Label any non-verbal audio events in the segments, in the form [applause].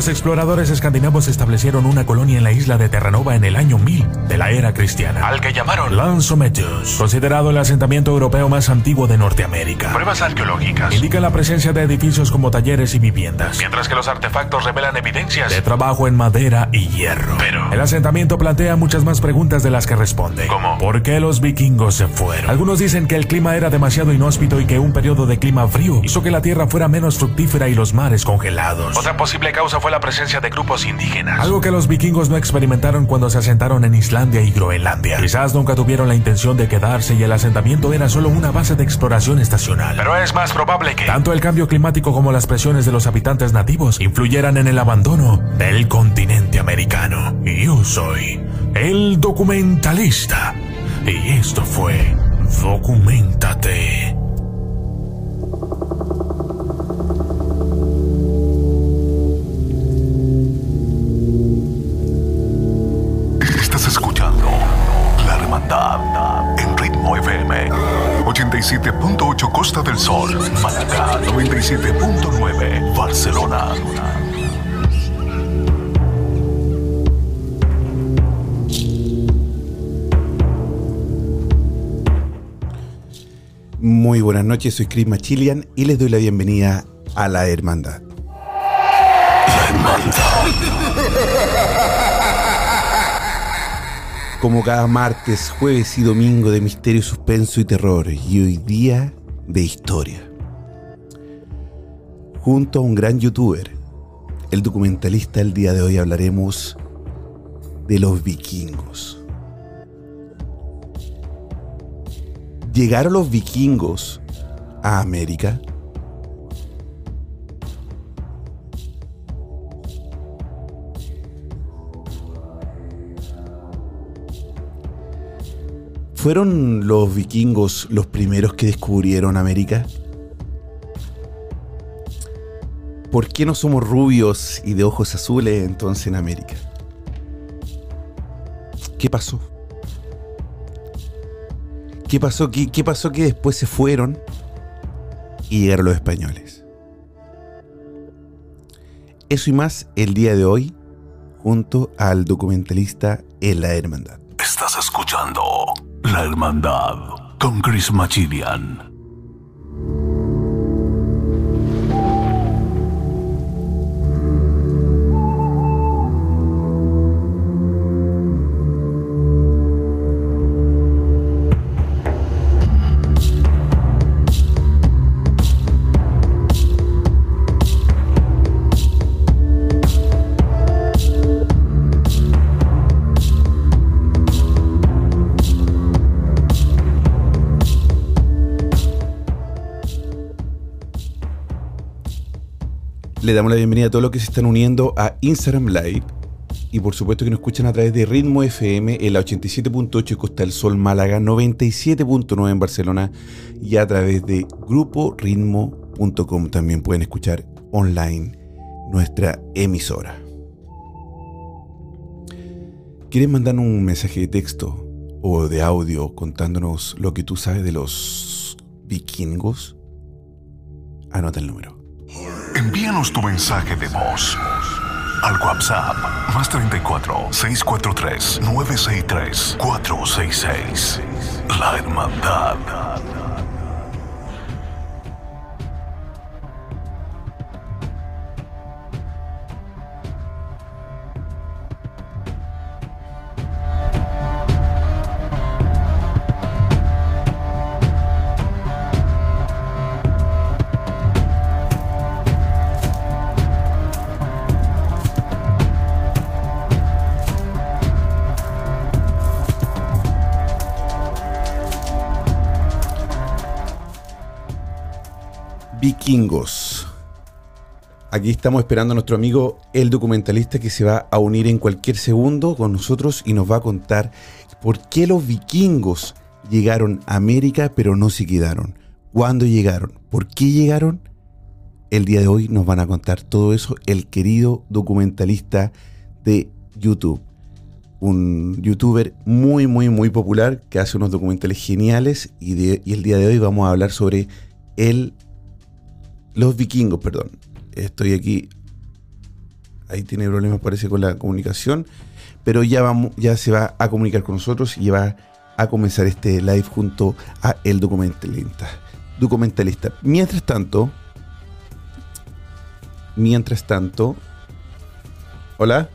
Los exploradores escandinavos establecieron una colonia en la isla de Terranova en el año 1000 de la era cristiana, al que llamaron Lanzometus, considerado el asentamiento europeo más antiguo de Norteamérica. Pruebas arqueológicas indican la presencia de edificios como talleres y viviendas, mientras que los artefactos revelan evidencias de trabajo en madera y hierro. Pero el asentamiento plantea muchas más preguntas de las que responde. ¿Cómo? ¿Por qué los vikingos se fueron? Algunos dicen que el clima era demasiado inhóspito y que un periodo de clima frío hizo que la tierra fuera menos fructífera y los mares congelados. Otra posible causa fue la presencia de grupos indígenas. Algo que los vikingos no experimentaron cuando se asentaron en Islandia y Groenlandia. Quizás nunca tuvieron la intención de quedarse y el asentamiento era solo una base de exploración estacional. Pero es más probable que tanto el cambio climático como las presiones de los habitantes nativos influyeran en el abandono del continente americano. Y yo soy el documentalista. Y esto fue Documentate. 87.8 Costa del Sol, Málaga 97.9 Barcelona. Muy buenas noches, soy Chris Machilian y les doy la bienvenida a la Hermandad. La Hermandad. Como cada martes, jueves y domingo de misterio, suspenso y terror, y hoy día de historia. Junto a un gran youtuber, el documentalista, el día de hoy hablaremos de los vikingos. ¿Llegaron los vikingos a América? ¿Fueron los vikingos los primeros que descubrieron América? ¿Por qué no somos rubios y de ojos azules entonces en América? ¿Qué pasó? ¿Qué pasó? ¿Qué, qué pasó que después se fueron y llegaron los españoles? Eso y más el día de hoy junto al documentalista En la Hermandad. Estás escuchando La Hermandad con Chris Machilian. Le damos la bienvenida a todos los que se están uniendo a Instagram Live y por supuesto que nos escuchan a través de Ritmo FM en la 87.8 Costa del Sol Málaga, 97.9 en Barcelona y a través de gruporitmo.com también pueden escuchar online nuestra emisora. ¿Quieres mandarnos un mensaje de texto o de audio contándonos lo que tú sabes de los vikingos? Anota el número. Envíanos tu mensaje de voz al WhatsApp más 34 643 963 466. La Hermandad. Vikingos. Aquí estamos esperando a nuestro amigo el documentalista que se va a unir en cualquier segundo con nosotros y nos va a contar por qué los vikingos llegaron a América pero no se quedaron. ¿Cuándo llegaron? ¿Por qué llegaron? El día de hoy nos van a contar todo eso el querido documentalista de YouTube. Un youtuber muy, muy, muy popular que hace unos documentales geniales y, y el día de hoy vamos a hablar sobre el los vikingos, perdón. Estoy aquí. Ahí tiene problemas, parece, con la comunicación. Pero ya, vamos, ya se va a comunicar con nosotros y va a comenzar este live junto a el documentalista. Documentalista. Mientras tanto. Mientras tanto. Hola.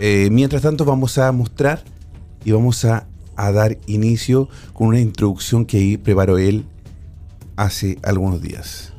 Eh, mientras tanto vamos a mostrar y vamos a, dar inicio con una introducción que ahí preparó él hace algunos días.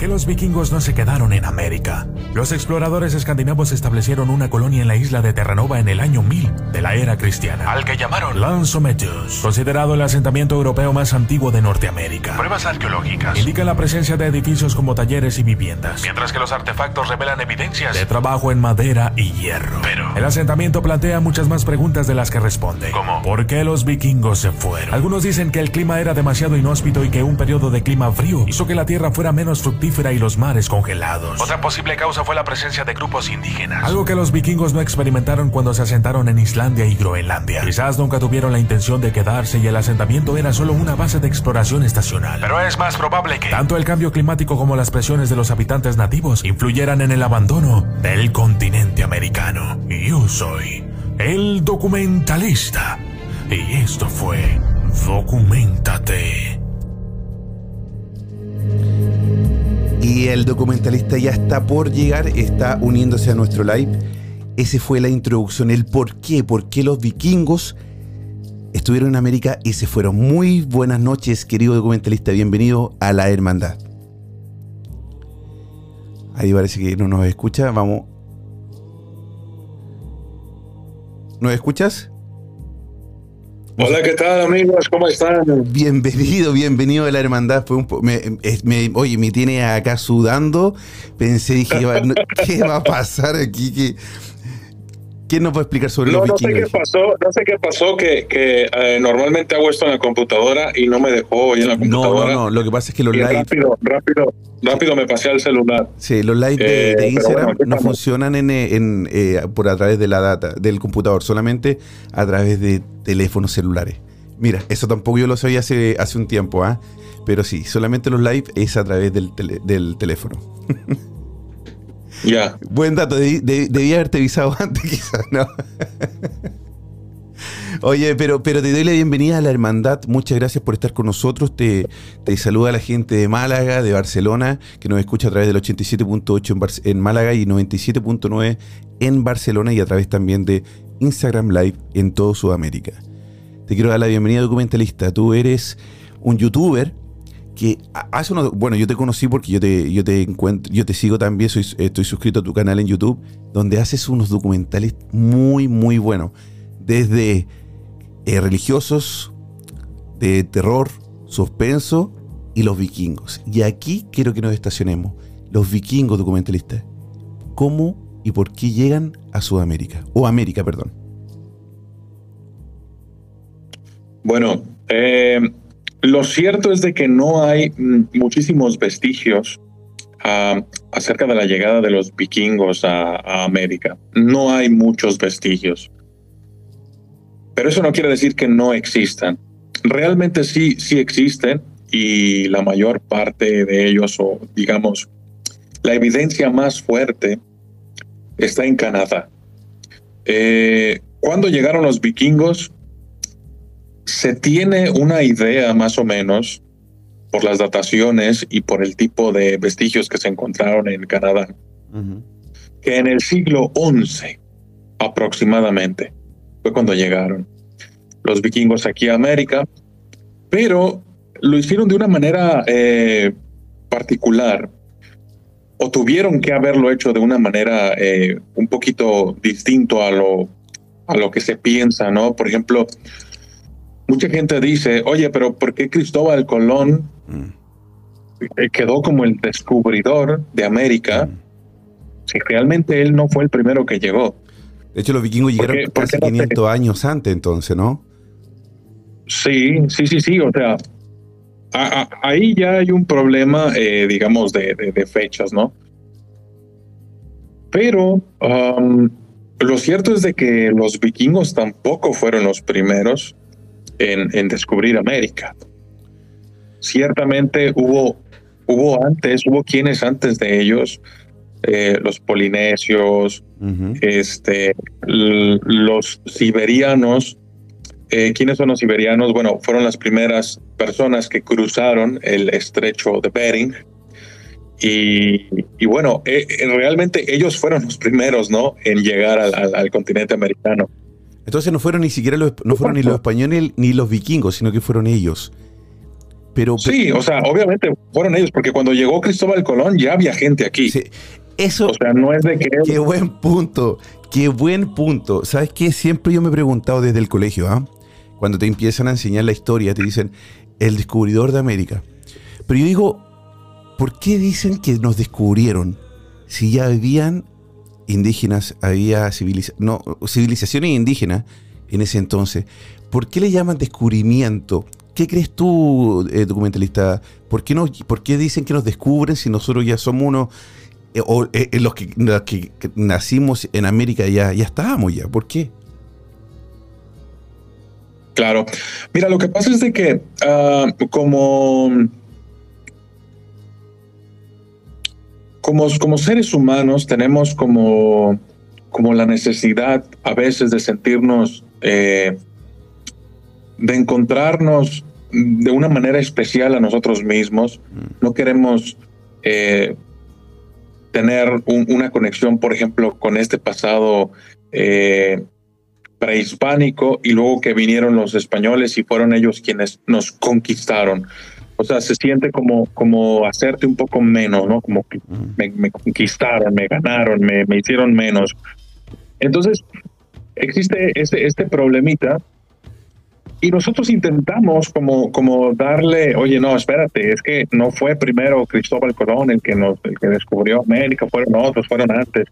Qué los vikingos no se quedaron en América? Los exploradores escandinavos establecieron una colonia en la isla de Terranova en el año 1000 de la era cristiana, al que llamaron Lanzometeus, considerado el asentamiento europeo más antiguo de Norteamérica. Pruebas arqueológicas indican la presencia de edificios como talleres y viviendas, mientras que los artefactos revelan evidencias de trabajo en madera y hierro. Pero el asentamiento plantea muchas más preguntas de las que responde. ¿Cómo? ¿Por qué los vikingos se fueron? Algunos dicen que el clima era demasiado inhóspito y que un periodo de clima frío hizo que la tierra fuera menos fructífera y los mares congelados. Otra posible causa fue la presencia de grupos indígenas. Algo que los vikingos no experimentaron cuando se asentaron en Islandia y Groenlandia. Quizás nunca tuvieron la intención de quedarse y el asentamiento era solo una base de exploración estacional. Pero es más probable que tanto el cambio climático como las presiones de los habitantes nativos influyeran en el abandono del continente americano. Yo soy el documentalista. Y esto fue Documentate. Y el documentalista ya está por llegar, está uniéndose a nuestro live. Ese fue la introducción, el por qué, por qué los vikingos estuvieron en América y se fueron. Muy buenas noches, querido documentalista, bienvenido a la hermandad. Ahí parece que no nos escucha, vamos. ¿Nos escuchas? Hola, ¿qué tal amigos? ¿Cómo están? Bienvenido, bienvenido a la hermandad. Fue un me- es- me- oye, me tiene acá sudando. Pensé, dije, ¿qué va a pasar aquí? ¿Qué, ¿Quién nos puede explicar sobre No, los no sé qué vikingos? pasó, no sé qué pasó que, que eh, normalmente hago esto en la computadora y no me dejó hoy en la No, no, computadora. no. Lo que pasa es que los live, rápido, rápido, rápido me pasé al celular. sí, los live de, Eh, de Instagram bueno, no funcionan en, en, eh, por a través de la data del computador, solamente a través de teléfonos celulares. Mira, eso tampoco yo lo sabía hace, hace un tiempo, ¿ah? Pero sí, solamente los live es a través del, tele- del teléfono. [laughs] Ya. Buen dato, debí, haberte avisado [laughs] antes, quizás, ¿no? Oye, pero, pero te doy la bienvenida a la hermandad. Muchas gracias por estar con nosotros. Te, te saluda la gente de Málaga, de Barcelona, que nos escucha a través del 87.8 en, en Málaga y 97.9 en Barcelona y a través también de Instagram Live en todo Sudamérica. Te quiero dar la bienvenida, documentalista. Tú eres un youtuber que ha- hace unos, bueno, yo te conocí porque yo te, yo te encuentro, yo te sigo también, estoy suscrito a tu canal en YouTube, donde haces unos documentales muy, muy buenos. Desde eh, religiosos, de terror, suspenso y los vikingos. Y aquí quiero que nos estacionemos. Los vikingos documentalistas. ¿Cómo y por qué llegan a Sudamérica? O América, perdón. Bueno, eh, lo cierto es de que no hay mm, muchísimos vestigios ah, acerca de la llegada de los vikingos a, América. No hay muchos vestigios. Pero eso no quiere decir que no existan. Realmente sí, sí existen y la mayor parte de ellos, o digamos, la evidencia más fuerte está en Canadá. Eh, cuando llegaron los vikingos, se tiene una idea más o menos por las dataciones y por el tipo de vestigios que se encontraron en Canadá, que en el siglo XI aproximadamente fue cuando llegaron los vikingos aquí a América, pero lo hicieron de una manera eh, particular o tuvieron que haberlo hecho de una manera eh, un poquito distinto a lo, a lo que se piensa, ¿no? Por ejemplo, mucha gente dice, oye, pero ¿por qué Cristóbal Colón mm. quedó como el descubridor de América mm. si realmente él no fue el primero que llegó? De hecho, los vikingos llegaron casi 500 años antes entonces, ¿no? Sí, sí, sí, sí, o sea, ahí ya hay un problema, eh, digamos, de, fechas, ¿no? Pero um, lo cierto es de que los vikingos tampoco fueron los primeros en, descubrir América. Ciertamente hubo, hubo antes, hubo quienes antes de ellos, eh, los polinesios, este, los siberianos. Eh, ¿Quiénes son los siberianos? Bueno, fueron las primeras personas que cruzaron el estrecho de Bering. Y, bueno, eh, realmente ellos fueron los primeros, ¿no? En llegar al continente americano. Entonces no fueron ni siquiera los, no fueron ni los españoles ni los vikingos, sino que fueron ellos. Pero, sí, o sea, obviamente fueron ellos, porque cuando llegó Cristóbal Colón ya había gente aquí. Eso. O sea, no es de que. Qué buen punto, qué buen punto. ¿Sabes qué? Siempre yo me he preguntado desde el colegio, ¿ah? Cuando te empiezan a enseñar la historia, te dicen el descubridor de América. Pero yo digo, ¿por qué dicen que nos descubrieron si ya habían indígenas, había no, civilizaciones indígenas en ese entonces. ¿Por qué le llaman descubrimiento? ¿Qué crees tú, eh, documentalista? ¿Por qué, no, ¿Por qué dicen que nos descubren si nosotros ya somos unos, eh, o eh, los, que, que, nacimos en América ya, ya estábamos ya? ¿Por qué? Claro. Mira, lo que pasa es de que ah, como como, seres humanos tenemos como, como la necesidad a veces de sentirnos, eh, de encontrarnos de una manera especial a nosotros mismos. Mm. No queremos eh, tener una conexión, por ejemplo, con este pasado eh, prehispánico y luego que vinieron los españoles y fueron ellos quienes nos conquistaron. O sea, se siente como, como hacerte un poco menos, ¿no? Como que me, conquistaron, me ganaron, me, me, hicieron menos. Entonces, existe este, este problemita y nosotros intentamos como, como darle, oye, no, espérate, es que no fue primero Cristóbal Colón el que, nos, el que descubrió América, fueron otros, fueron antes.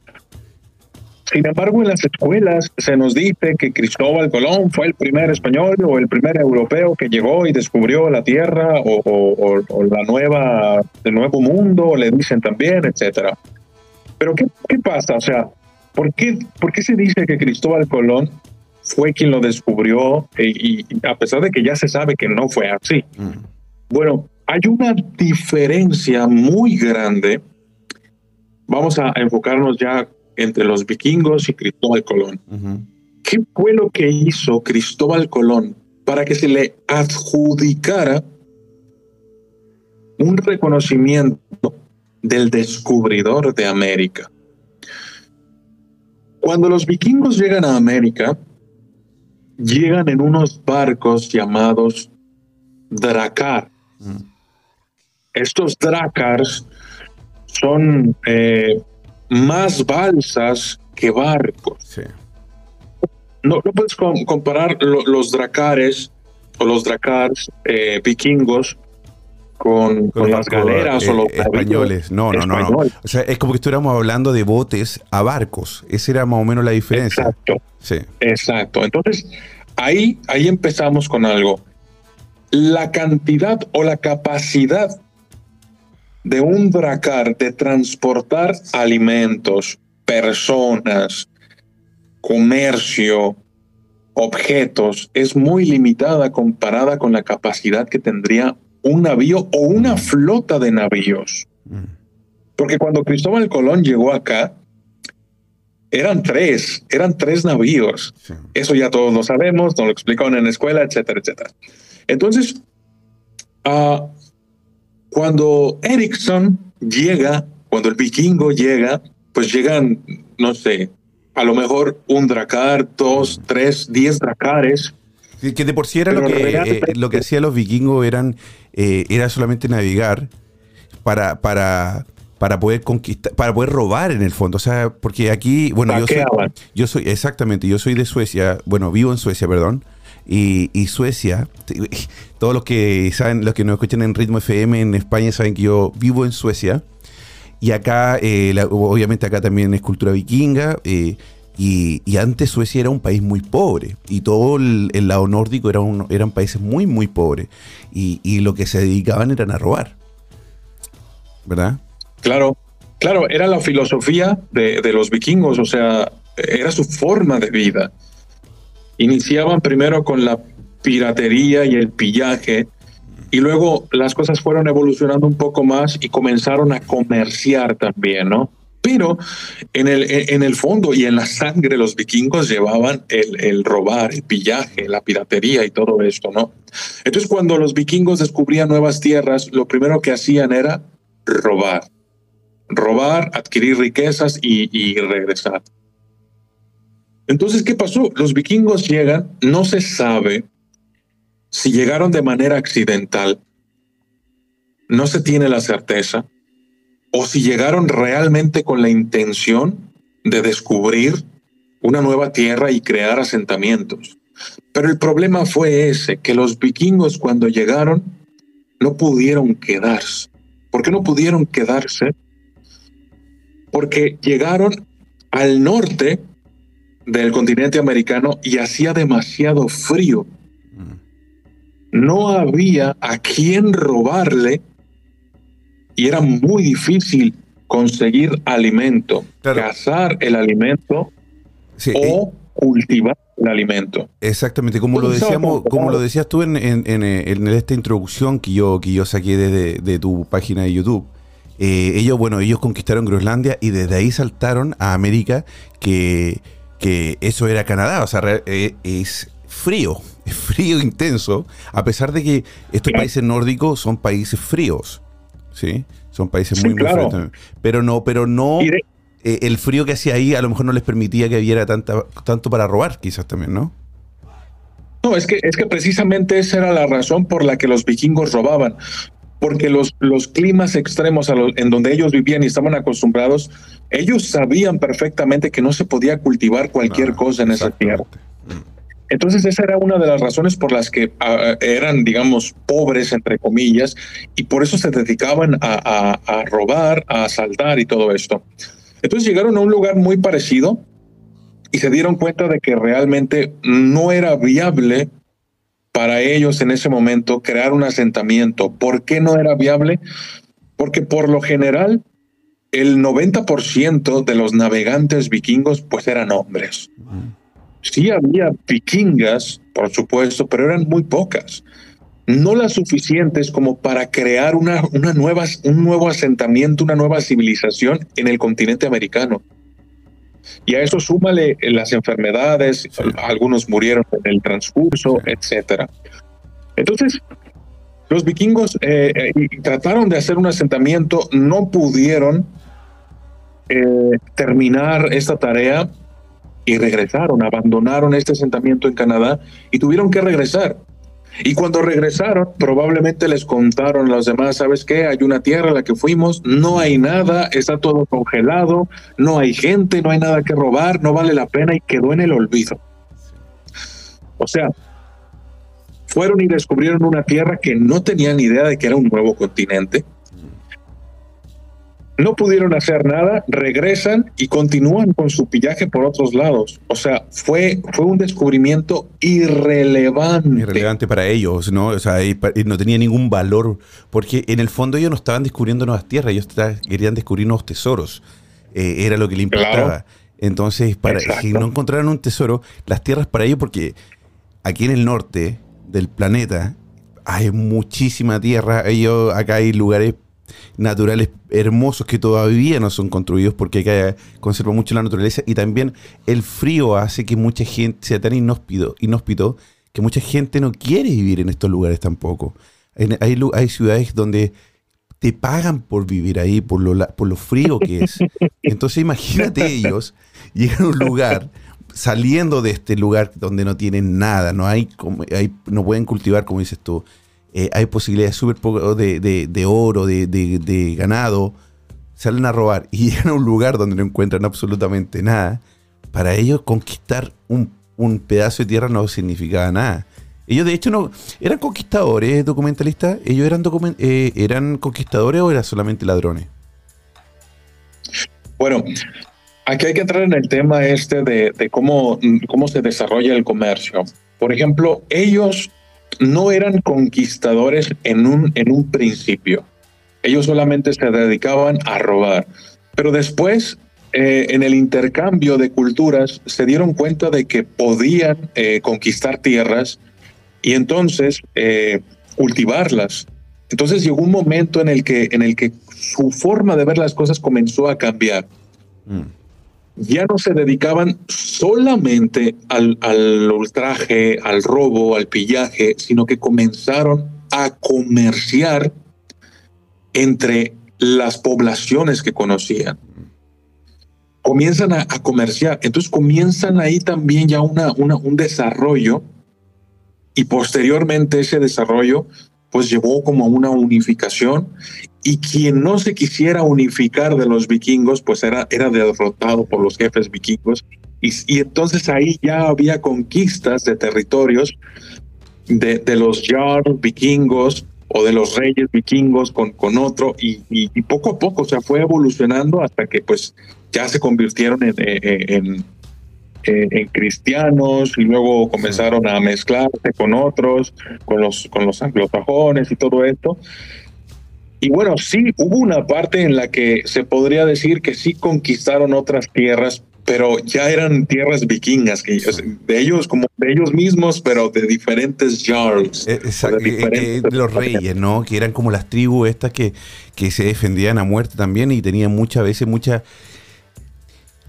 Sin embargo, en las escuelas se nos dice que Cristóbal Colón fue el primer español o el primer europeo que llegó y descubrió la tierra o, la nueva, el nuevo mundo, le dicen también, etcétera. Pero ¿qué, ¿qué, pasa? O sea, ¿por qué, ¿por qué se dice que Cristóbal Colón fue quien lo descubrió e, y, a pesar de que ya se sabe que no fue así? Mm. Bueno, hay una diferencia muy grande. Vamos a enfocarnos ya entre los vikingos y Cristóbal Colón. ¿Qué fue lo que hizo Cristóbal Colón para que se le adjudicara un reconocimiento del descubridor de América? Cuando los vikingos llegan a América, llegan en unos barcos llamados Dracar. Estos Dracars son eh, más balsas que barcos. No, no puedes comparar los dracares o los dracars eh, vikingos con, las galeras o los eh, españoles. No, no, no, no. O sea, es como que estuviéramos hablando de botes a barcos. Esa era más o menos la diferencia. Exacto. Sí. Exacto. Entonces, ahí, ahí empezamos con algo. la cantidad o la capacidad de un dracar de transportar alimentos, personas, comercio, objetos, es muy limitada comparada con la capacidad que tendría un navío o una flota de navíos. Porque cuando Cristóbal Colón llegó acá, eran tres, eran tres navíos. Eso ya todos lo sabemos, nos lo explicaron en la escuela, etcétera, etcétera. Entonces, uh, cuando Ericsson llega, cuando el vikingo llega, pues llegan, no sé, a lo mejor un dracar, dos, tres, diez dracares. Que de por sí era lo que, eh, lo que hacían los vikingos, eran, eh, era solamente navegar para, para, para poder conquistar, para poder robar en el fondo. O sea, porque aquí, bueno, yo soy, yo soy, exactamente, yo soy de Suecia, bueno, vivo en Suecia, perdón. Y, y, Suecia, [laughs] todos los que saben, los que nos escuchan en Ritmo FM en España saben que yo vivo en Suecia. Y acá, eh, obviamente acá también es cultura vikinga. Eh, y, antes Suecia era un país muy pobre. Y todo el, lado nórdico era eran países muy, muy pobres. Y, lo que se dedicaban eran a robar. ¿Verdad? Claro, claro, era la filosofía de, de los vikingos. O sea, era su forma de vida. Iniciaban primero con la piratería y el pillaje y luego las cosas fueron evolucionando un poco más y comenzaron a comerciar también, ¿no? Pero en el, en el fondo y en la sangre los vikingos llevaban el, el robar, el pillaje, la piratería y todo esto, ¿no? Entonces cuando los vikingos descubrían nuevas tierras, lo primero que hacían era robar. Robar, adquirir riquezas y, y regresar. Entonces, ¿qué pasó? Los vikingos llegan, no se sabe si llegaron de manera accidental, no se tiene la certeza, o si llegaron realmente con la intención de descubrir una nueva tierra y crear asentamientos. Pero el problema fue ese, que los vikingos cuando llegaron no pudieron quedarse. ¿Por qué no pudieron quedarse? Porque llegaron al norte del continente americano y hacía demasiado frío no había a quién robarle y era muy difícil conseguir alimento, cazar el alimento o cultivar el alimento. Exactamente, como lo decíamos, como lo decías tú en, esta introducción que yo, que yo saqué desde de tu página de YouTube. Eh, ellos, bueno, ellos conquistaron Groenlandia y desde ahí saltaron a América, que, que eso era Canadá, o sea, eh, es frío, [laughs] es frío intenso, a pesar de que estos países nórdicos son países fríos, ¿sí? Son países muy, fríos Pero no, pero no, eh, el frío que hacía ahí a lo mejor no les permitía que hubiera tanta, tanto para robar, quizás también, ¿no? No, es que, es que precisamente esa era la razón por la que los vikingos robaban, porque los, los climas extremos en donde ellos vivían y estaban acostumbrados, ellos sabían perfectamente que no se podía cultivar cualquier ah, cosa en esa tierra. Entonces esa era una de las razones por las que ah, eran, digamos, pobres, entre comillas, y por eso se dedicaban a, robar, a asaltar y todo esto. Entonces llegaron a un lugar muy parecido y se dieron cuenta de que realmente no era viable para ellos en ese momento crear un asentamiento. ¿Por qué no era viable? Porque por lo general el 90% de los navegantes vikingos pues eran hombres. Sí había vikingas, por supuesto, pero eran muy pocas. No las suficientes como para crear una, una nueva, un nuevo asentamiento, una nueva civilización en el continente americano. Y a eso súmale las enfermedades, algunos murieron en el transcurso, etcétera. Entonces, los vikingos eh, eh, trataron de hacer un asentamiento, no pudieron eh, terminar esta tarea y regresaron, abandonaron este asentamiento en Canadá y tuvieron que regresar. Y cuando regresaron, probablemente les contaron a los demás, ¿sabes qué? Hay una tierra a la que fuimos, no hay nada, está todo congelado, no hay gente, no hay nada que robar, no vale la pena y quedó en el olvido. O sea, fueron y descubrieron una tierra que no tenían idea de que era un nuevo continente. No pudieron hacer nada, regresan y continúan con su pillaje por otros lados. O sea, fue, fue un descubrimiento irrelevante. Irrelevante para ellos, ¿no? O sea, no tenía ningún valor, porque en el fondo ellos no estaban descubriendo nuevas tierras, ellos querían descubrir nuevos tesoros. Eh, era lo que le importaba. Entonces, para si no encontraran un tesoro, las tierras para ellos, porque aquí en el norte del planeta hay muchísima tierra, ellos acá hay lugares naturales hermosos que todavía no son construidos porque acá conserva mucho la naturaleza y también el frío hace que mucha gente sea tan inhóspito, inhóspito que mucha gente no quiere vivir en estos lugares tampoco. hay, hay ciudades donde te pagan por vivir ahí, por lo, por lo frío que es. [laughs] Entonces imagínate ellos llegan a un lugar saliendo de este lugar donde no tienen nada, no hay, hay no pueden cultivar, como dices tú, eh, hay posibilidades súper poco de, de, oro, de, ganado, salen a robar y [laughs] llegan a un lugar donde no encuentran absolutamente nada. Para ellos conquistar un, pedazo de tierra no significaba nada. Ellos de hecho no eran conquistadores, documentalistas. Ellos eran eh, eran conquistadores o eran solamente ladrones. Bueno, aquí hay que entrar en el tema este de, de cómo, cómo se desarrolla el comercio. Por ejemplo, ellos no eran conquistadores en un, en un principio. Ellos solamente se dedicaban a robar. Pero después, eh, en el intercambio de culturas, se dieron cuenta de que podían eh, conquistar tierras y entonces eh, cultivarlas. Entonces llegó un momento en el que, en el que su forma de ver las cosas comenzó a cambiar. Mm ya no se dedicaban solamente al, ultraje, al robo, al pillaje, sino que comenzaron a comerciar entre las poblaciones que conocían. Comienzan a, comerciar, entonces comienzan ahí también ya una, un desarrollo y posteriormente ese desarrollo pues llevó como a una unificación y quien no se quisiera unificar de los vikingos, pues era, era derrotado por los jefes vikingos. Y, y entonces ahí ya había conquistas de territorios de, de los jarls vikingos o de los reyes vikingos con, con otro, y, y, poco a poco se fue evolucionando hasta que pues ya se convirtieron en, en, en cristianos y luego comenzaron a mezclarse con otros, con los, con los anglosajones y todo esto. Y bueno, sí, hubo una parte en la que se podría decir que sí conquistaron otras tierras, pero ya eran tierras vikingas, que de ellos como de ellos mismos, pero de diferentes jarls. Eh, exacto, de, los reyes, ¿no? Que eran como las tribus estas que, que se defendían a muerte también y tenían muchas veces muchas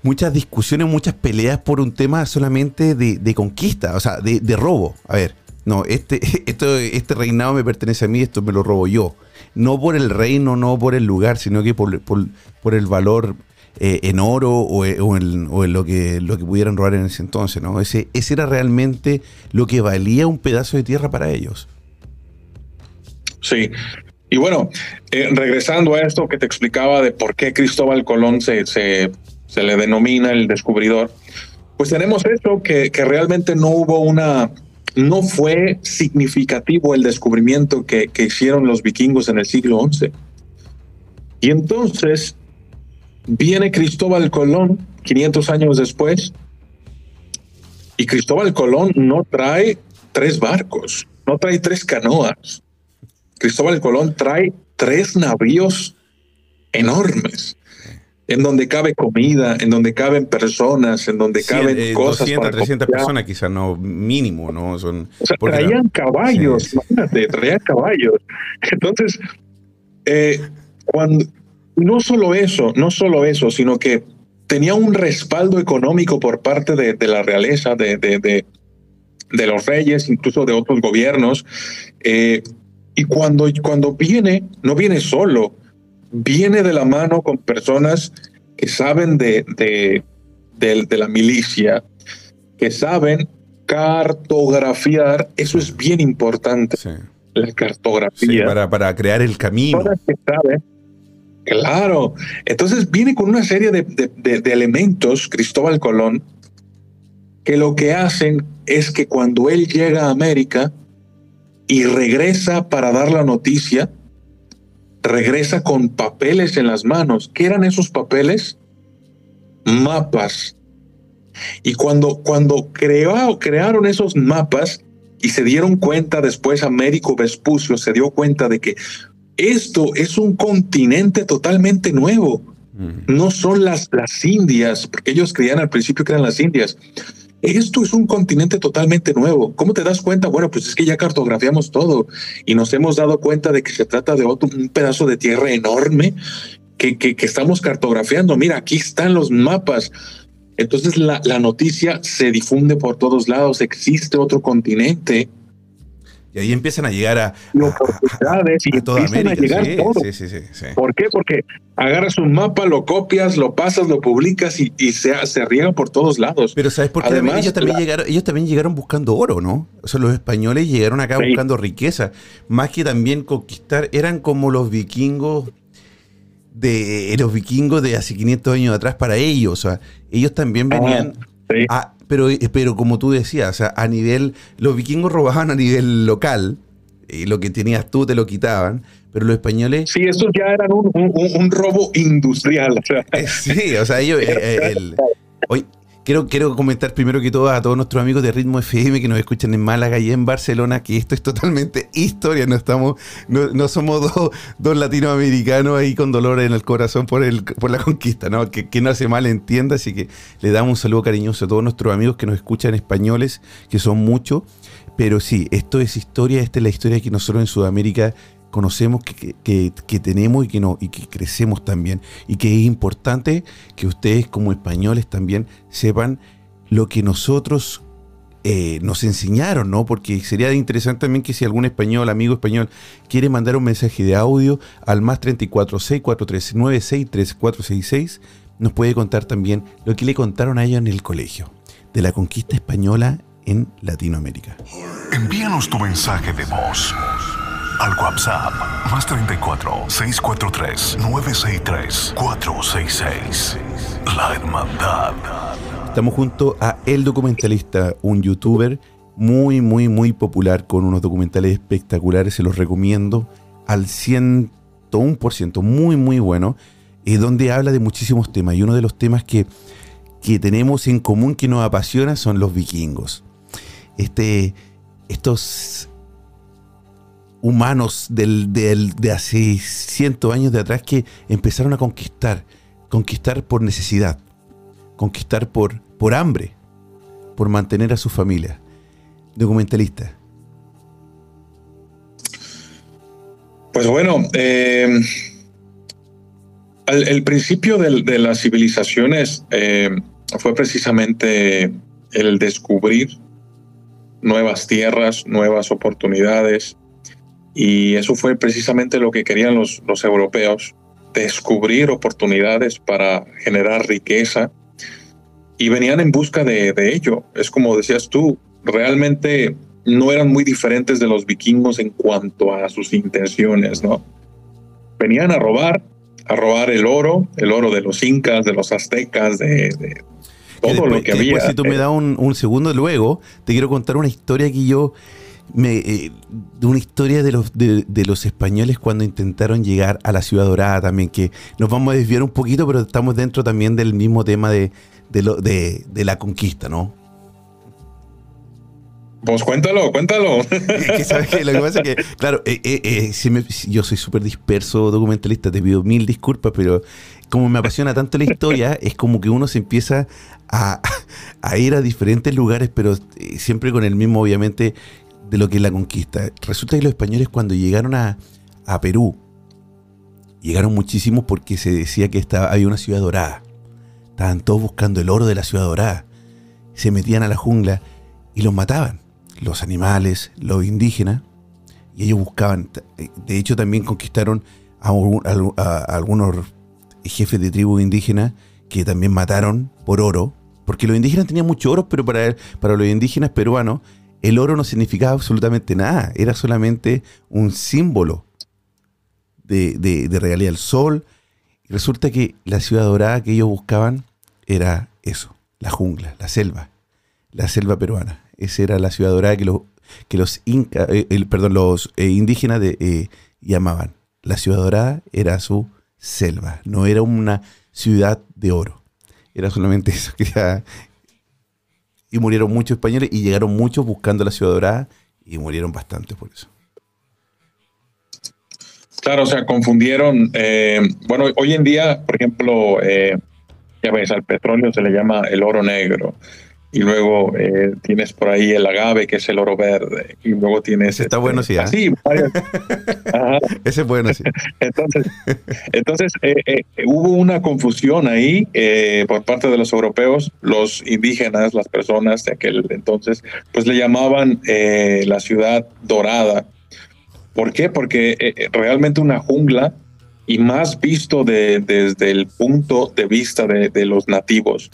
muchas discusiones, muchas peleas por un tema solamente de, de conquista, o sea, de, de robo. A ver, no, este, [laughs] esto, este reinado me pertenece a mí, esto me lo robo yo no por el reino, no por el lugar, sino que por, por, el valor eh, en oro o, eh, o, en, lo, que, lo que pudieran robar en ese entonces. ¿no? Ese, ese era realmente lo que valía un pedazo de tierra para ellos. Sí. Y bueno, eh, regresando a esto que te explicaba de por qué Cristóbal Colón se, se, se le denomina el descubridor, pues tenemos esto que, que realmente no hubo una no fue significativo el descubrimiento que, hicieron los vikingos en el siglo XI. Y entonces viene Cristóbal Colón 500 años después y Cristóbal Colón no trae tres barcos, no trae tres canoas. Cristóbal Colón trae tres navíos enormes en donde cabe comida, en donde caben personas, en donde caben eh, cosas. 200, 300 personas quizás, no, mínimo, ¿no? Son, o sea, traían caballos, imagínate, traían caballos. Entonces, eh, cuando, no solo eso, no solo eso, sino que tenía un respaldo económico por parte de, de la realeza, de, de, de, los reyes, incluso de otros gobiernos. Eh, y cuando, cuando viene, no viene solo, viene de la mano con personas que saben de, de, de, la milicia, que saben cartografiar, eso es bien importante. La cartografía. para, para crear el camino. Claro. Entonces viene con una serie de, de, elementos, Cristóbal Colón, que lo que hacen es que cuando él llega a América y regresa para dar la noticia, regresa con papeles en las manos. ¿Qué eran esos papeles? Mapas. Y cuando, cuando creó, crearon esos mapas y se dieron cuenta después, Américo Vespucio se dio cuenta de que esto es un continente totalmente nuevo. No son las, las Indias, porque ellos creían al principio que eran las Indias. Esto es un continente totalmente nuevo. ¿Cómo te das cuenta? Bueno, pues es que ya cartografiamos todo y nos hemos dado cuenta de que se trata de otro, un pedazo de tierra enorme que, que, que estamos cartografiando. Mira, aquí están los mapas. Entonces la, la noticia se difunde por todos lados. Existe otro continente y ahí empiezan a llegar a, oportunidades y toda América. A llegar sí, sí, sí, ¿Por qué? Porque agarras un mapa, lo copias, lo pasas, lo publicas y, se, se riega por todos lados. Pero ¿sabes por qué? Además, ellos, también llegaron, ellos también llegaron buscando oro, ¿no? O sea, los españoles llegaron acá buscando riqueza, más que también conquistar, eran como los vikingos de los vikingos de hace 500 años atrás para ellos, o sea, ellos también ah, venían a pero, eh, pero como tú decías, o sea, a nivel, los vikingos robaban a nivel local, y lo que tenías tú te lo quitaban, pero los españoles... Sí, estos ya eran un, robo industrial. Eh, [laughs] sí, o sea, ellos... Eh, el, [laughs] Quiero, quiero comentar primero que todo a todos nuestros amigos de Ritmo FM que nos escuchan en Málaga y en Barcelona que esto es totalmente [laughs] historia, no estamos, no, somos [laughs] dos, latinoamericanos ahí con dolor en el corazón por el, por la conquista, ¿no? Que, que no hace mal entienda, así que le damos un saludo cariñoso a todos nuestros amigos que nos escuchan españoles, que son muchos. Pero sí, esto es historia, esta es la historia que nosotros en Sudamérica conocemos, que, que, tenemos y que, no, y que crecemos también. Y que es importante que ustedes como españoles también sepan lo que nosotros eh, nos enseñaron, ¿no? Porque sería interesante también que si algún español, amigo español, quiere mandar un mensaje de audio al más 34 643 963 466, nos puede contar también lo que le contaron a ellos en el colegio, de la conquista española en Latinoamérica. Envíanos tu mensaje de voz al WhatsApp más 34 643 963 466. La Hermandad. Estamos junto a El Documentalista, un youtuber muy, muy, muy popular con unos documentales espectaculares. Se los recomiendo al 101%, muy, muy bueno. y donde habla de muchísimos temas. Y uno de los temas que, que tenemos en común que nos apasiona son los vikingos. Este, estos humanos del, de hace cientos años de atrás que empezaron a conquistar, conquistar por necesidad, conquistar por, por hambre, por mantener a su familia. Documentalista. Pues bueno, eh, el principio de, las civilizaciones eh, fue precisamente el descubrir nuevas tierras, nuevas oportunidades, y eso fue precisamente lo que querían los, los europeos, descubrir oportunidades para generar riqueza y venían en busca de, de ello. Es como decías tú, realmente no eran muy diferentes de los vikingos en cuanto a sus intenciones, ¿no? Venían a robar, a robar el oro, el oro de los incas, de los aztecas, de, todo lo que, había. si tú me das un, un, segundo luego, te quiero contar una historia que yo me, eh, una historia de los, de, los españoles cuando intentaron llegar a la ciudad dorada también, que nos vamos a desviar un poquito, pero estamos dentro también del mismo tema de, de, lo, de, la conquista, ¿no? Pues cuéntalo, cuéntalo. [laughs] Lo que pasa es que, claro, eh, eh, yo soy súper disperso documentalista, te pido mil disculpas, pero como me apasiona tanto la historia, es como que uno se empieza a, a ir a diferentes lugares, pero siempre con el mismo, obviamente, de lo que es la conquista. Resulta que los españoles cuando llegaron a, Perú, llegaron muchísimos porque se decía que estaba, había una ciudad dorada. Estaban todos buscando el oro de la ciudad dorada. Se metían a la jungla y los mataban. Los animales, los indígenas. Y ellos buscaban. De hecho, también conquistaron a, algunos jefes de tribus indígenas que también mataron por oro. Porque los indígenas tenían mucho oro, pero para, para los indígenas peruanos el oro no significaba absolutamente nada, era solamente un símbolo de, de, realidad del sol. Resulta que la ciudad dorada que ellos buscaban era eso, la jungla, la selva, la selva peruana. Esa era la ciudad dorada que los, que los eh, eh, indígenas eh, llamaban. la ciudad dorada era su selva, no era una ciudad de oro. Era solamente [laughs] eso. Y murieron muchos españoles y llegaron muchos buscando la ciudad dorada y murieron bastantes por eso. Claro, o sea, confundieron. Eh, bueno, hoy en día, por ejemplo, eh, ya ves, al petróleo se le llama el oro negro. Y luego eh, tienes por ahí el agave, que es el oro verde. Y luego tienes. Ese está este, bueno, sí. ¿ah? Sí, [laughs] Ese es bueno, sí. [laughs] entonces, entonces hubo una confusión ahí por parte de los europeos. Los indígenas, las personas de aquel entonces, pues le llamaban la ciudad dorada ¿Por qué? Porque eh, eh, realmente una jungla y más visto desde el punto de vista de, los nativos.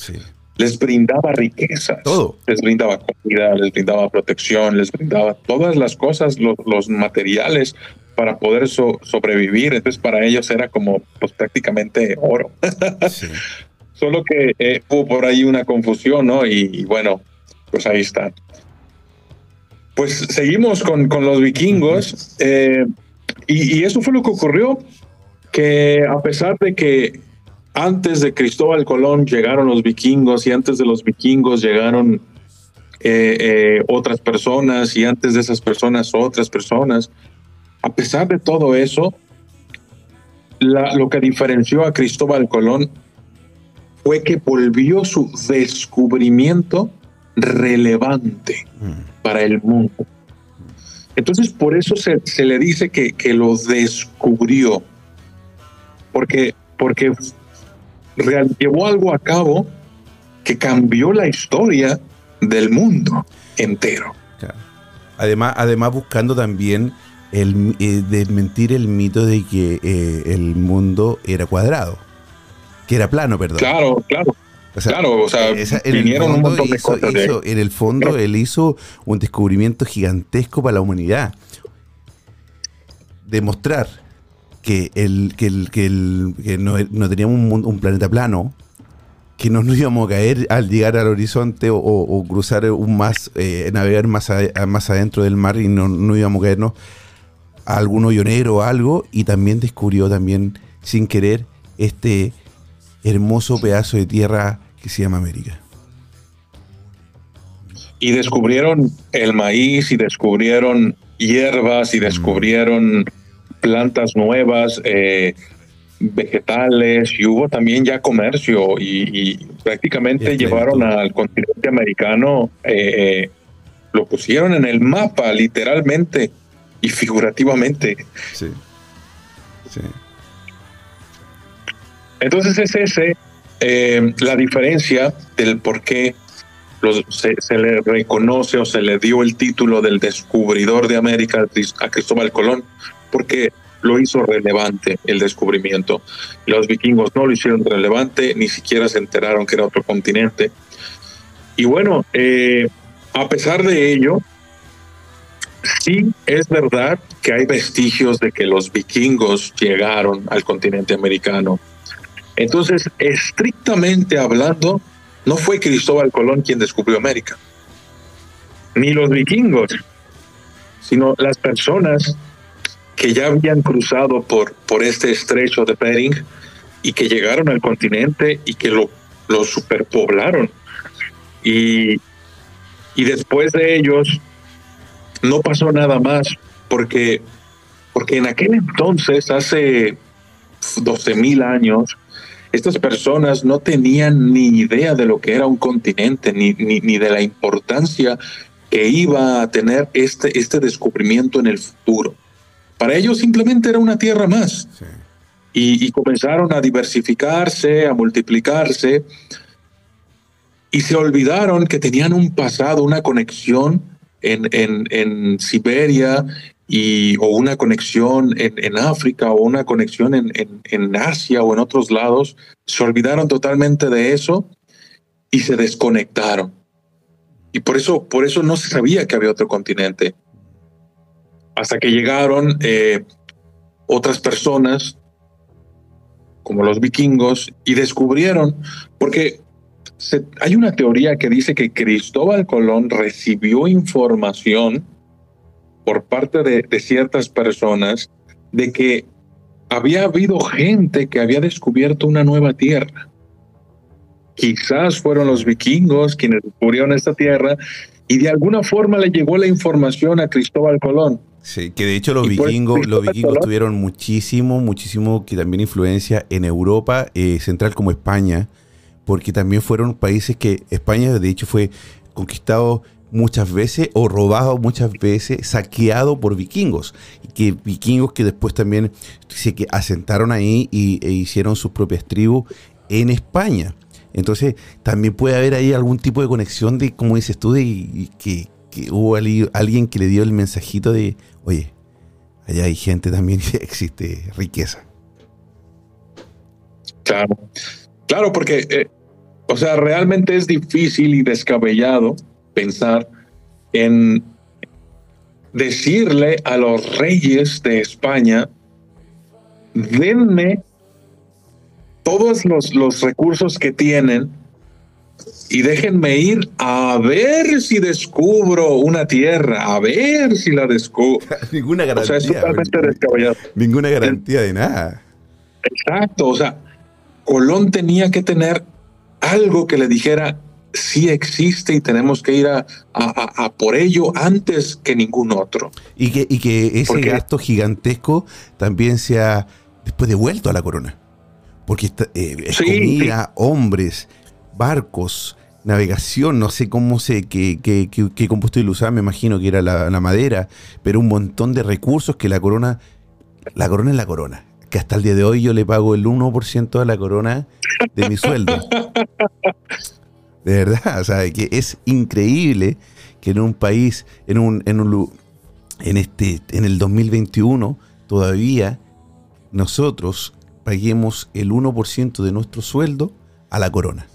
Les brindaba riqueza, les brindaba comida, les brindaba protección, les brindaba todas las cosas, los, materiales para poder sobrevivir. Entonces para ellos era como pues, prácticamente oro. [laughs] Solo que eh, hubo por ahí una confusión, ¿no? y bueno, pues ahí está. Pues seguimos con, con los vikingos eh, y, eso fue lo que ocurrió, que a pesar de que antes de Cristóbal Colón llegaron los vikingos y antes de los vikingos llegaron eh, eh, otras personas y antes de esas personas otras personas, a pesar de todo eso, lo que diferenció a Cristóbal Colón fue que volvió su descubrimiento relevante. Mm para el mundo. Entonces, por eso se, se le dice que, que, lo descubrió, porque, porque llevó algo a cabo que cambió la historia del mundo entero. Además, además buscando también el, eh, desmentir el mito de que eh, el mundo era cuadrado, que era plano, perdón. Claro, claro claro, o sea, vinieron un montón de cosas. en el fondo, él hizo un descubrimiento gigantesco para la humanidad. Demostrar que, el, que, el, que, el, que no, teníamos un, planeta plano, que no nos íbamos a caer al llegar al horizonte o, cruzar un más, eh, navegar más, más adentro del mar y no, no íbamos a caernos a algún hoyo negro o algo, y también descubrió también, sin querer, este hermoso pedazo de tierra que se llama América. Y descubrieron el maíz y descubrieron hierbas y descubrieron plantas nuevas, eh, vegetales y hubo también ya comercio y, prácticamente llevaron al continente americano, eh, eh, lo pusieron en el mapa literalmente y figurativamente. Sí. sí. Entonces es ese eh, la diferencia del por qué se, le reconoce o se le dio el título del descubridor de América a Cristóbal Colón, porque lo hizo relevante el descubrimiento. Los vikingos no lo hicieron relevante, ni siquiera se enteraron que era otro continente. Y bueno, eh, a pesar de ello, sí es verdad que hay vestigios de que los vikingos llegaron al continente americano entonces, estrictamente hablando, no fue Cristóbal Colón quien descubrió América, ni los vikingos, sino las personas que ya habían cruzado por, por este estrecho de Bering y que llegaron al continente y que lo, lo superpoblaron. Y, y después de ellos no pasó nada más, porque, porque en aquel entonces, hace 12 mil años, estas personas no tenían ni idea de lo que era un continente, ni, ni, de la importancia que iba a tener este, este descubrimiento en el futuro. Para ellos simplemente era una tierra más. Y, comenzaron a diversificarse, a multiplicarse, y se olvidaron que tenían un pasado, una conexión en, en, en Siberia, y, o una conexión en, África o una conexión en, en, Asia o en otros lados, se olvidaron totalmente de eso y se desconectaron. Y por eso, por eso no se sabía que había otro continente. Hasta que llegaron eh, otras personas, como los vikingos, y descubrieron, porque hay una teoría que dice que Cristóbal Colón recibió información por parte de, ciertas personas de que había habido gente que había descubierto una nueva tierra. Quizás fueron los vikingos quienes descubrieron esta tierra y de alguna forma le llegó la información a Cristóbal Colón. Sí, que de hecho los vikingos, los vikingos tuvieron muchísimo, muchísimo que también influencia en Europa eh, central como España, porque también fueron países que España de hecho fue conquistado muchas veces o robado muchas veces, saqueado por vikingos. Que vikingos que después también se que asentaron ahí y, e hicieron sus propias tribus en España. Entonces también puede haber ahí algún tipo de conexión de, como dices tú, de, que, que hubo alguien que le dio el mensajito de, oye, allá hay gente también y [laughs] existe riqueza. Claro, claro, porque, eh, o sea, realmente es difícil y descabellado pensar en decirle a los reyes de España, denme todos los, los recursos que tienen y déjenme ir a ver si descubro una tierra, a ver si la descubro. [laughs] ninguna garantía. O sea, es totalmente descabellado. Ninguna garantía de nada. Exacto, o sea, Colón tenía que tener algo que le dijera sí existe y tenemos que ir a, a, por ello antes que ningún otro. Y que, y que ese gasto gigantesco también sea después devuelto a la corona. Porque eh, es comida, hombres, barcos, navegación, no sé cómo sé qué, qué, qué, combustible usaba, me imagino que era la, madera, pero un montón de recursos que la corona, la corona es la corona, que hasta el día de hoy yo le pago el 1% a la corona de mi sueldo. [laughs] De verdad, o sea, que es increíble que en un país, en un, en un en este, en el 2021, todavía nosotros paguemos el 1% de nuestro sueldo a la corona.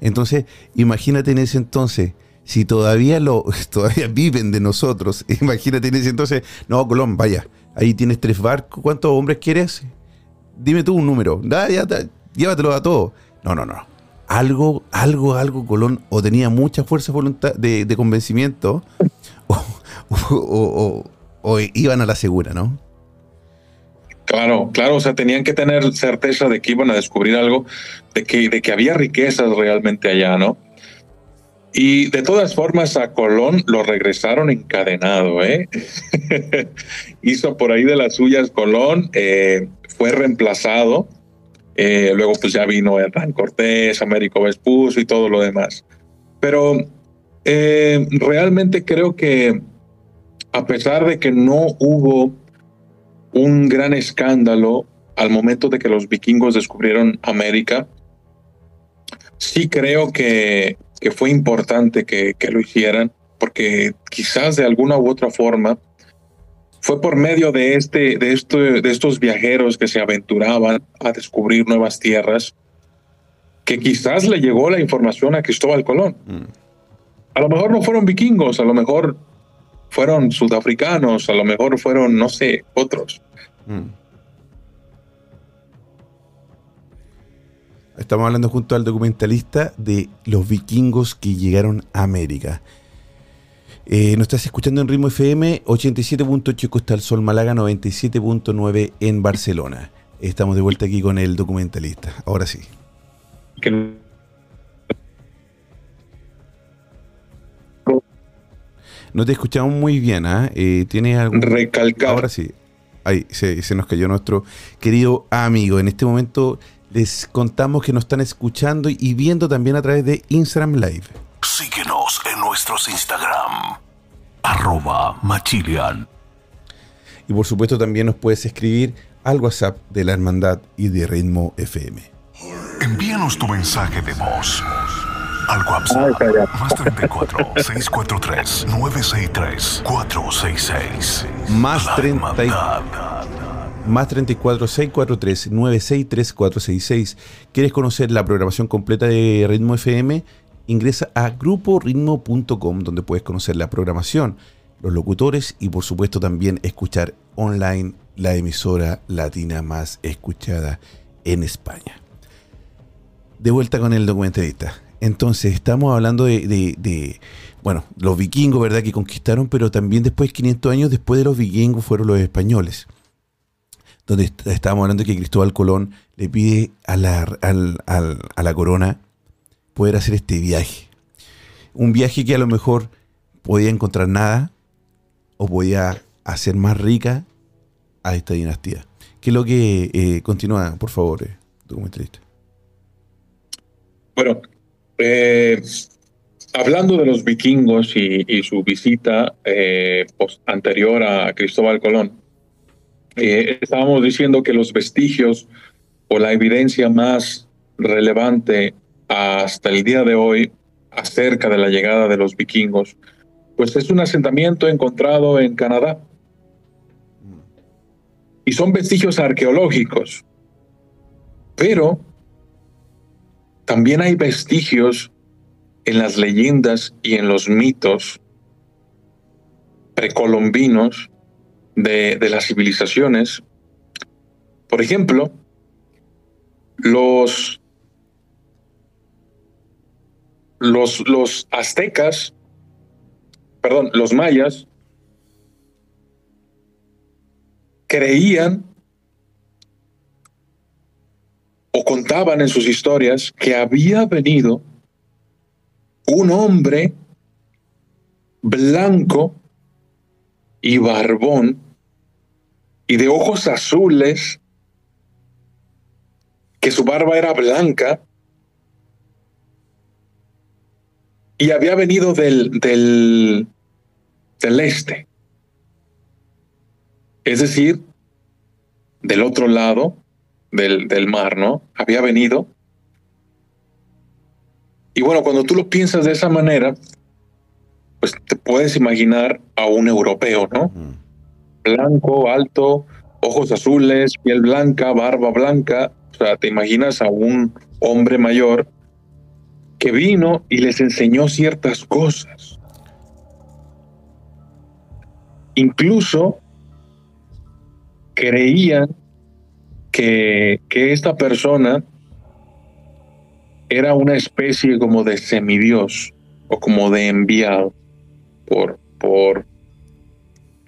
Entonces, imagínate en ese entonces, si todavía lo [laughs] todavía viven de nosotros, [laughs] imagínate en ese entonces, no, Colón, vaya, ahí tienes tres barcos, ¿cuántos hombres quieres? Dime tú un número, da, ya, llévatelo a todos. No, no, no. Algo, algo, algo, Colón, o tenía mucha fuerza voluntad de, convencimiento, [laughs] o iban a la segura, ¿no? Claro, claro, o sea, tenían que tener certeza de que iban a descubrir algo, de que, de que había riquezas realmente allá, ¿no? Y de todas formas a Colón lo regresaron encadenado, ¿eh? [laughs] Hizo por ahí de las suyas Colón, eh, fue reemplazado, eh, luego pues ya vino Hernán Cortés, Américo Vespucio y todo lo demás. Pero eh, realmente creo que a pesar de que no hubo un gran escándalo al momento de que los vikingos descubrieron América. Sí creo que, que fue importante que, que, lo hicieran, porque quizás de alguna u otra forma fue por medio de, este, de, esto, de estos viajeros que se aventuraban a descubrir nuevas tierras, que quizás le llegó la información a Cristóbal Colón. Mm. A lo mejor no fueron vikingos, a lo mejor fueron sudafricanos, a lo mejor fueron, no sé, otros. Mm. Estamos hablando junto al documentalista de los vikingos que llegaron a América. Eh, nos estás escuchando en Ritmo FM 87.8 Costa del Sol Málaga 97.9 en Barcelona. Estamos de vuelta aquí con el documentalista. Ahora sí. No te escuchamos muy bien, ¿ah? ¿eh? ¿Tienes algún... Recalcar. Ahora sí. Ahí se, nos cayó nuestro querido amigo. En este momento les contamos que nos están escuchando y viendo también a través de Instagram Live. Síguenos en nuestros Instagram. Arroba Machilian. Y por supuesto también nos puedes escribir al WhatsApp de la Hermandad y de Ritmo FM. Envíanos tu mensaje de voz al WhatsApp más 34 643 963 466 más 30 más 34 643 963 466 ¿Quieres conocer la programación completa de Ritmo FM? Ingresa a gruporitmo.com donde puedes conocer la programación, los locutores y por supuesto también escuchar online la emisora latina más escuchada en España. De vuelta con el documentalista. Entonces, estamos hablando de, bueno, los vikingos, ¿verdad? Que conquistaron, pero también después, 500 años después de los vikingos, fueron los españoles. donde estábamos hablando que Cristóbal Colón le pide a la corona poder hacer este viaje. Un viaje que a lo mejor podía encontrar nada o podía hacer más rica a esta dinastía. ¿Qué es lo que eh, continúa, por favor, eh, documentalista? Bueno, eh, hablando de los vikingos y, su visita eh, anterior a Cristóbal Colón, estábamos diciendo que los vestigios o la evidencia más relevante hasta el día de hoy acerca de la llegada de los vikingos, pues es un asentamiento encontrado en Canadá. Y son vestigios arqueológicos. Pero también hay vestigios en las leyendas y en los mitos precolombinos de, de las civilizaciones. Por ejemplo, los, los, los aztecas, perdón, los mayas, creían o contaban en sus historias que había venido un hombre blanco y barbón y de ojos azules, que su barba era blanca y había venido del, del, del este. Es decir, del otro lado del, del mar, ¿no? Había venido y bueno, cuando tú lo piensas de esa manera, pues te puedes imaginar a un europeo, ¿no? Blanco, alto, ojos azules, piel blanca, barba blanca. O sea, te imaginas a un hombre mayor vino y les enseñó ciertas cosas. Incluso creían que, que esta persona era una especie como de semidios o como de enviado por, por,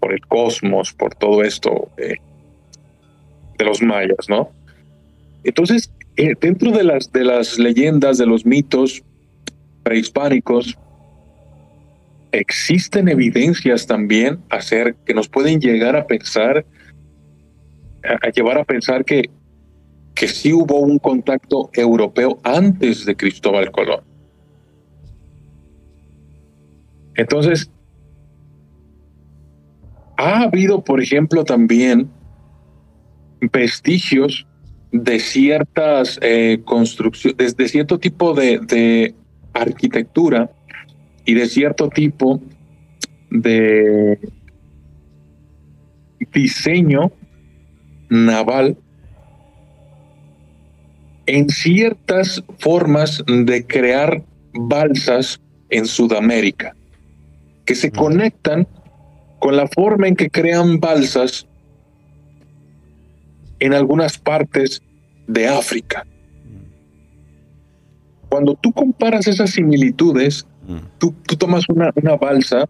por el cosmos, por todo esto de los mayas, ¿no? Entonces, eh, dentro de las, de las leyendas, de los mitos prehispánicos, existen evidencias también hacer que nos pueden llegar a pensar, a llevar a pensar que que sí hubo un contacto europeo antes de Cristóbal Colón. Entonces, ha habido, por ejemplo, también vestigios de ciertas eh, construcciones, de cierto tipo de, de arquitectura y de cierto tipo de diseño naval en ciertas formas de crear balsas en Sudamérica, que se conectan con la forma en que crean balsas en algunas partes de África. Cuando tú comparas esas similitudes, tú, tomas una, una, balsa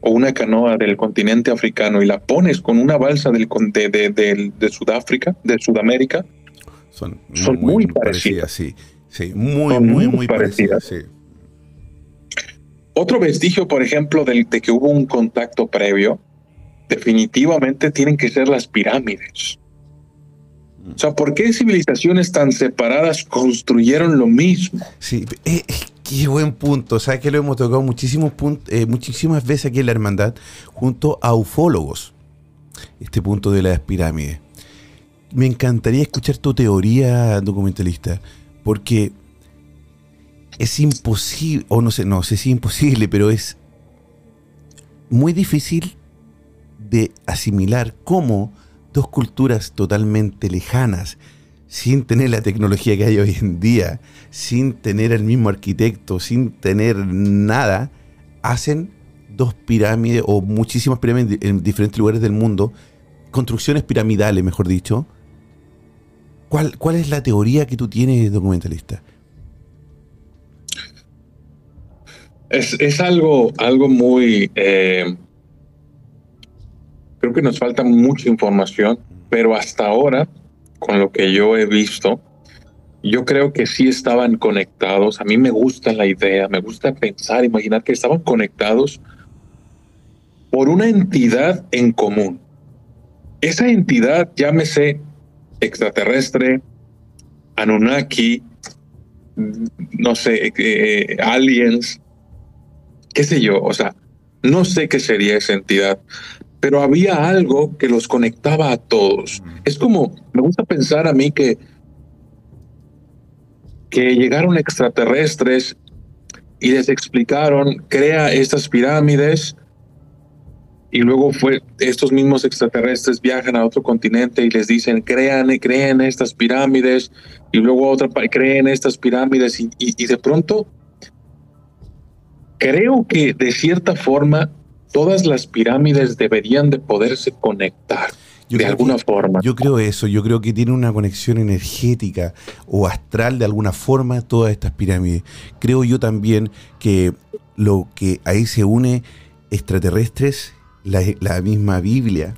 o una canoa del continente africano y la pones con una balsa del, de, de Sudáfrica, de Sudamérica, son, muy, parecidas. sí. Sí, muy, muy, muy, parecidas. Otro vestigio, por ejemplo, de, de, que hubo un contacto previo, definitivamente tienen que ser las pirámides. O sea, ¿por qué civilizaciones tan separadas construyeron lo mismo? Sí, eh, eh, qué buen punto. Sea, que lo hemos tocado muchísimos eh, muchísimas veces aquí en la hermandad, junto a ufólogos, este punto de las pirámides me encantaría escuchar tu teoría documentalista, porque es imposible, o no sé, no sé si es imposible, pero es muy difícil de asimilar cómo dos culturas totalmente lejanas, sin tener la tecnología que hay hoy en día, sin tener el mismo arquitecto, sin tener nada, hacen dos pirámides o muchísimas pirámides en diferentes lugares del mundo, construcciones piramidales, mejor dicho, ¿Cuál, ¿Cuál es la teoría que tú tienes, documentalista? Es, es algo, algo muy... Eh, creo que nos falta mucha información pero hasta ahora, con lo que yo he visto, yo creo que sí estaban conectados. A mí me gusta la idea, me gusta pensar, imaginar que estaban conectados por una entidad en común. Esa entidad, llámese extraterrestre, Anunnaki, no sé, eh, aliens, qué sé yo, o sea, no sé qué sería esa entidad, pero había algo que los conectaba a todos. Es como, me gusta pensar a mí que que llegaron extraterrestres y les explicaron, crea estas pirámides, y luego fue, estos mismos extraterrestres viajan a otro continente y les dicen, crean, creen estas pirámides, y luego otra, creen estas pirámides, y, y de pronto, creo que de cierta forma, todas las pirámides deberían de poderse conectar de alguna forma. Yo creo eso, yo creo que tiene una conexión energética o astral de alguna forma todas estas pirámides. Creo yo también que lo que ahí se une extraterrestres, la, misma Biblia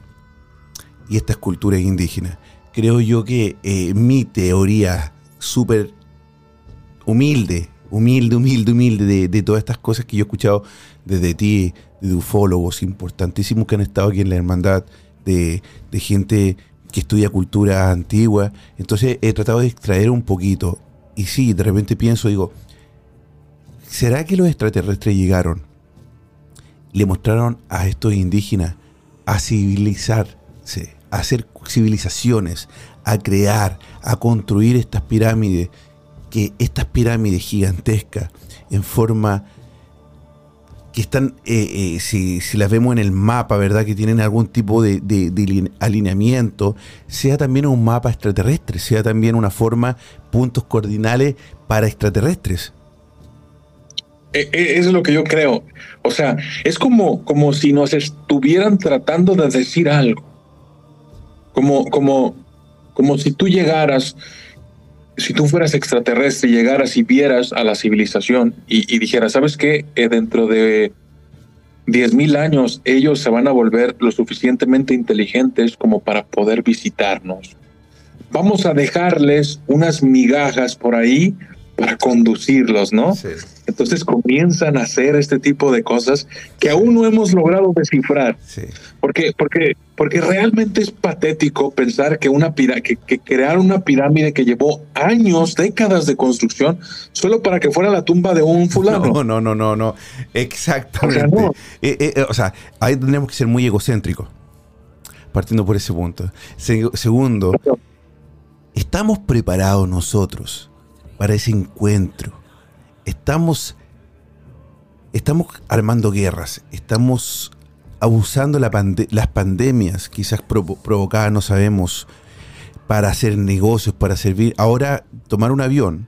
y estas culturas indígenas. Creo yo que eh, mi teoría súper humilde, humilde, humilde, humilde de, de, todas estas cosas que yo he escuchado desde ti, de ufólogos importantísimos que han estado aquí en la hermandad, de, gente que estudia cultura antigua. Entonces he tratado de extraer un poquito. Y sí, de repente pienso, digo, ¿será que los extraterrestres llegaron? Le mostraron a estos indígenas a civilizarse, a hacer civilizaciones, a crear, a construir estas pirámides, que estas pirámides gigantescas en forma que están, eh, eh, si, las vemos en el mapa, ¿verdad? Que tienen algún tipo de, alineamiento, sea también un mapa extraterrestre, sea también una forma, puntos coordinales para extraterrestres. E, e, es lo que yo creo. O sea, es como, como si nos estuvieran tratando de decir algo. Como, como, como si tú llegaras si tú fueras extraterrestre, llegaras y vieras a la civilización y, dijeras, ¿sabes qué? Eh, dentro de 10.000 años ellos se van a volver lo suficientemente inteligentes como para poder visitarnos. Vamos a dejarles unas migajas por ahí para conducirlos, ¿no? Entonces comienzan a hacer este tipo de cosas que aún no hemos logrado descifrar. Porque, porque, porque realmente es patético pensar que, una que, que crear una pirámide que llevó años, décadas de construcción, solo para que fuera la tumba de un fulano. No, no, no, no, no. Exactamente. O sea, eh, eh, eh, o sea ahí tenemos que ser muy egocéntricos, partiendo por ese punto. segundo, ¿estamos preparados nosotros? Para ese encuentro. Estamos, estamos armando guerras, estamos abusando la las pandemias, quizás provocadas, no sabemos, para hacer negocios, para servir. Ahora, tomar un avión,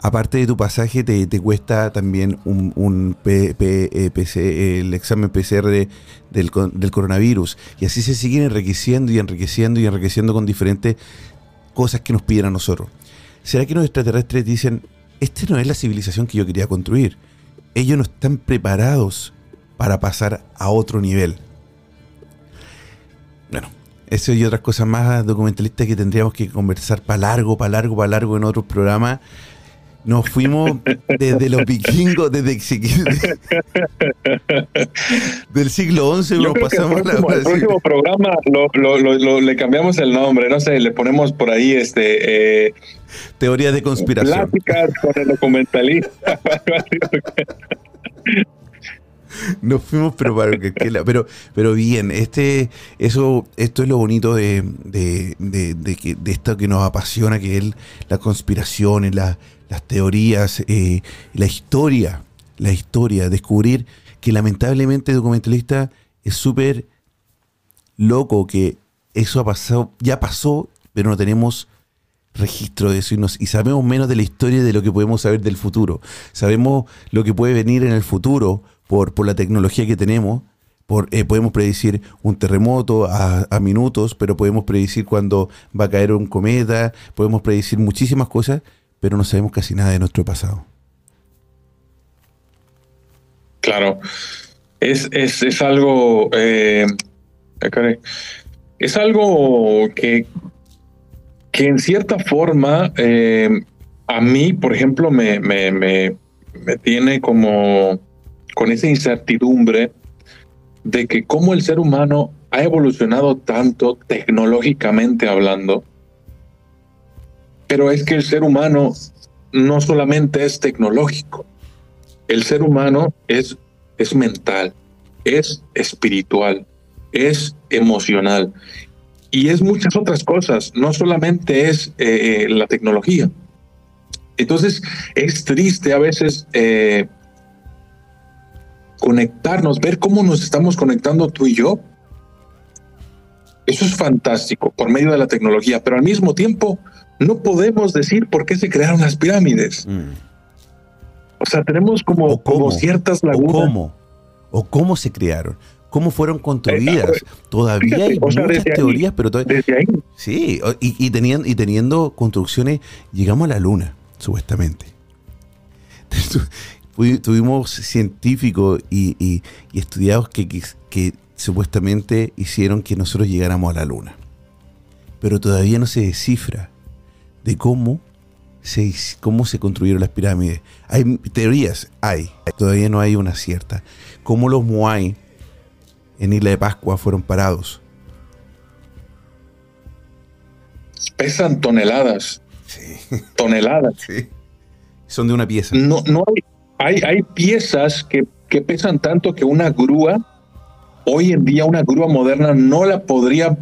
aparte de tu pasaje, te, cuesta también un, eh, el examen PCR del, del, coronavirus. Y así se siguen enriqueciendo y enriqueciendo y enriqueciendo con diferentes cosas que nos piden a nosotros. ¿Será que los extraterrestres dicen, esta no es la civilización que yo quería construir? Ellos no están preparados para pasar a otro nivel. Bueno, eso y otras cosas más documentalistas que tendríamos que conversar para largo, para largo, para largo en otros programas. Nos fuimos desde los vikingos, desde del siglo XI, nos pasamos el próximo, el próximo programa lo, le cambiamos el nombre, no sé, le ponemos por ahí este eh, teoría de conspiración. Pláticas con el documentalista. Nos fuimos, pero, pero, pero bien, este, eso, esto es lo bonito de, de, de, esto que nos apasiona, que es la conspiración, la, las teorías, eh, la historia, la historia, descubrir que lamentablemente el documentalista es súper loco, que eso ha pasado, ya pasó, pero no tenemos registro de eso y, sabemos menos de la historia de lo que podemos saber del futuro. Sabemos lo que puede venir en el futuro por, por la tecnología que tenemos. Por, eh, podemos predecir un terremoto a, a, minutos, pero podemos predecir cuando va a caer un cometa, podemos predecir muchísimas cosas, pero no sabemos casi nada de nuestro pasado. Claro, es, es, es algo... Eh, es algo que, que en cierta forma eh, a mí, por ejemplo, me, me, me, me tiene como con esa incertidumbre de que cómo el ser humano ha evolucionado tanto tecnológicamente hablando, pero es que el ser humano no solamente es tecnológico, el ser humano es, es mental, es espiritual, es emocional y es muchas otras cosas, no solamente es eh, la tecnología. Entonces es triste a veces eh, conectarnos, ver cómo nos estamos conectando tú y yo. Eso es fantástico por medio de la tecnología, pero al mismo tiempo no podemos decir por qué se crearon las pirámides. Mm. O sea, tenemos como, como ciertas lagunas. O cómo, o cómo se crearon cómo fueron construidas. Todavía hay muchas teorías, pero todavía... Sí, y, teniendo, y teniendo construcciones, llegamos a la luna, supuestamente. [laughs] Tuvimos científicos y, estudiados que, que, supuestamente hicieron que nosotros llegáramos a la luna. Pero todavía no se descifra de cómo se, cómo se construyeron las pirámides. Hay teorías, hay, todavía no hay una cierta. Cómo los Moai en Isla de Pascua fueron parados. Pesan toneladas. Sí. Toneladas. Sí. Son de una pieza. No, no hay, hay, piezas que, que pesan tanto que una grúa, hoy en día una grúa moderna no la podría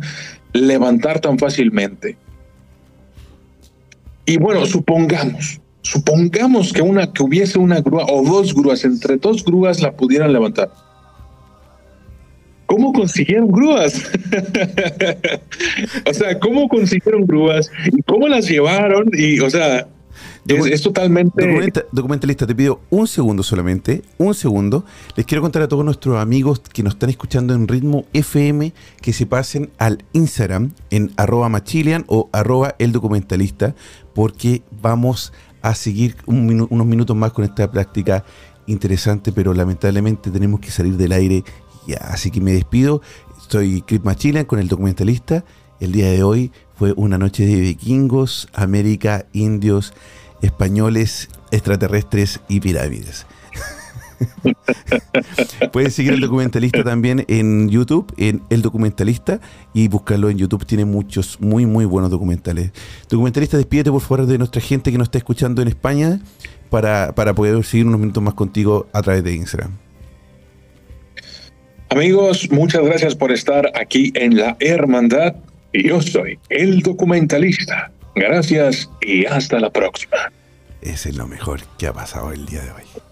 levantar tan fácilmente. Y bueno, supongamos, supongamos que una que hubiese una grúa o dos grúas, entre dos grúas la pudieran levantar. ¿Cómo consiguieron grúas? [laughs] o sea, ¿cómo consiguieron grúas? ¿Y cómo las llevaron? Y, o sea, es, totalmente... documentalista, te pido un segundo solamente, un segundo. Les quiero contar a todos nuestros amigos que nos están escuchando en ritmo FM que se pasen al Instagram en arroba machilian o arroba el documentalista porque vamos a seguir unos minutos más con esta práctica interesante, pero lamentablemente tenemos que salir del aire ya, así que me despido. Soy Chris Machilian con el documentalista. El día de hoy fue una noche de vikingos, América, indios, españoles, extraterrestres y pirámides. [laughs] Puedes seguir el documentalista también en YouTube, en El Documentalista, y buscarlo en YouTube. Tiene muchos muy, muy buenos documentales. Documentalista, despídete por favor de nuestra gente que nos está escuchando en España para, para poder seguir unos minutos más contigo a través de Instagram. Amigos, muchas gracias por estar aquí en la Hermandad. Yo soy el documentalista. Gracias y hasta la próxima. Ese es lo mejor que ha pasado el día de hoy.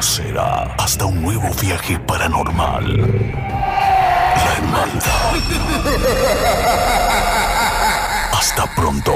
Será hasta un nuevo viaje paranormal. La hermandad. Hasta pronto.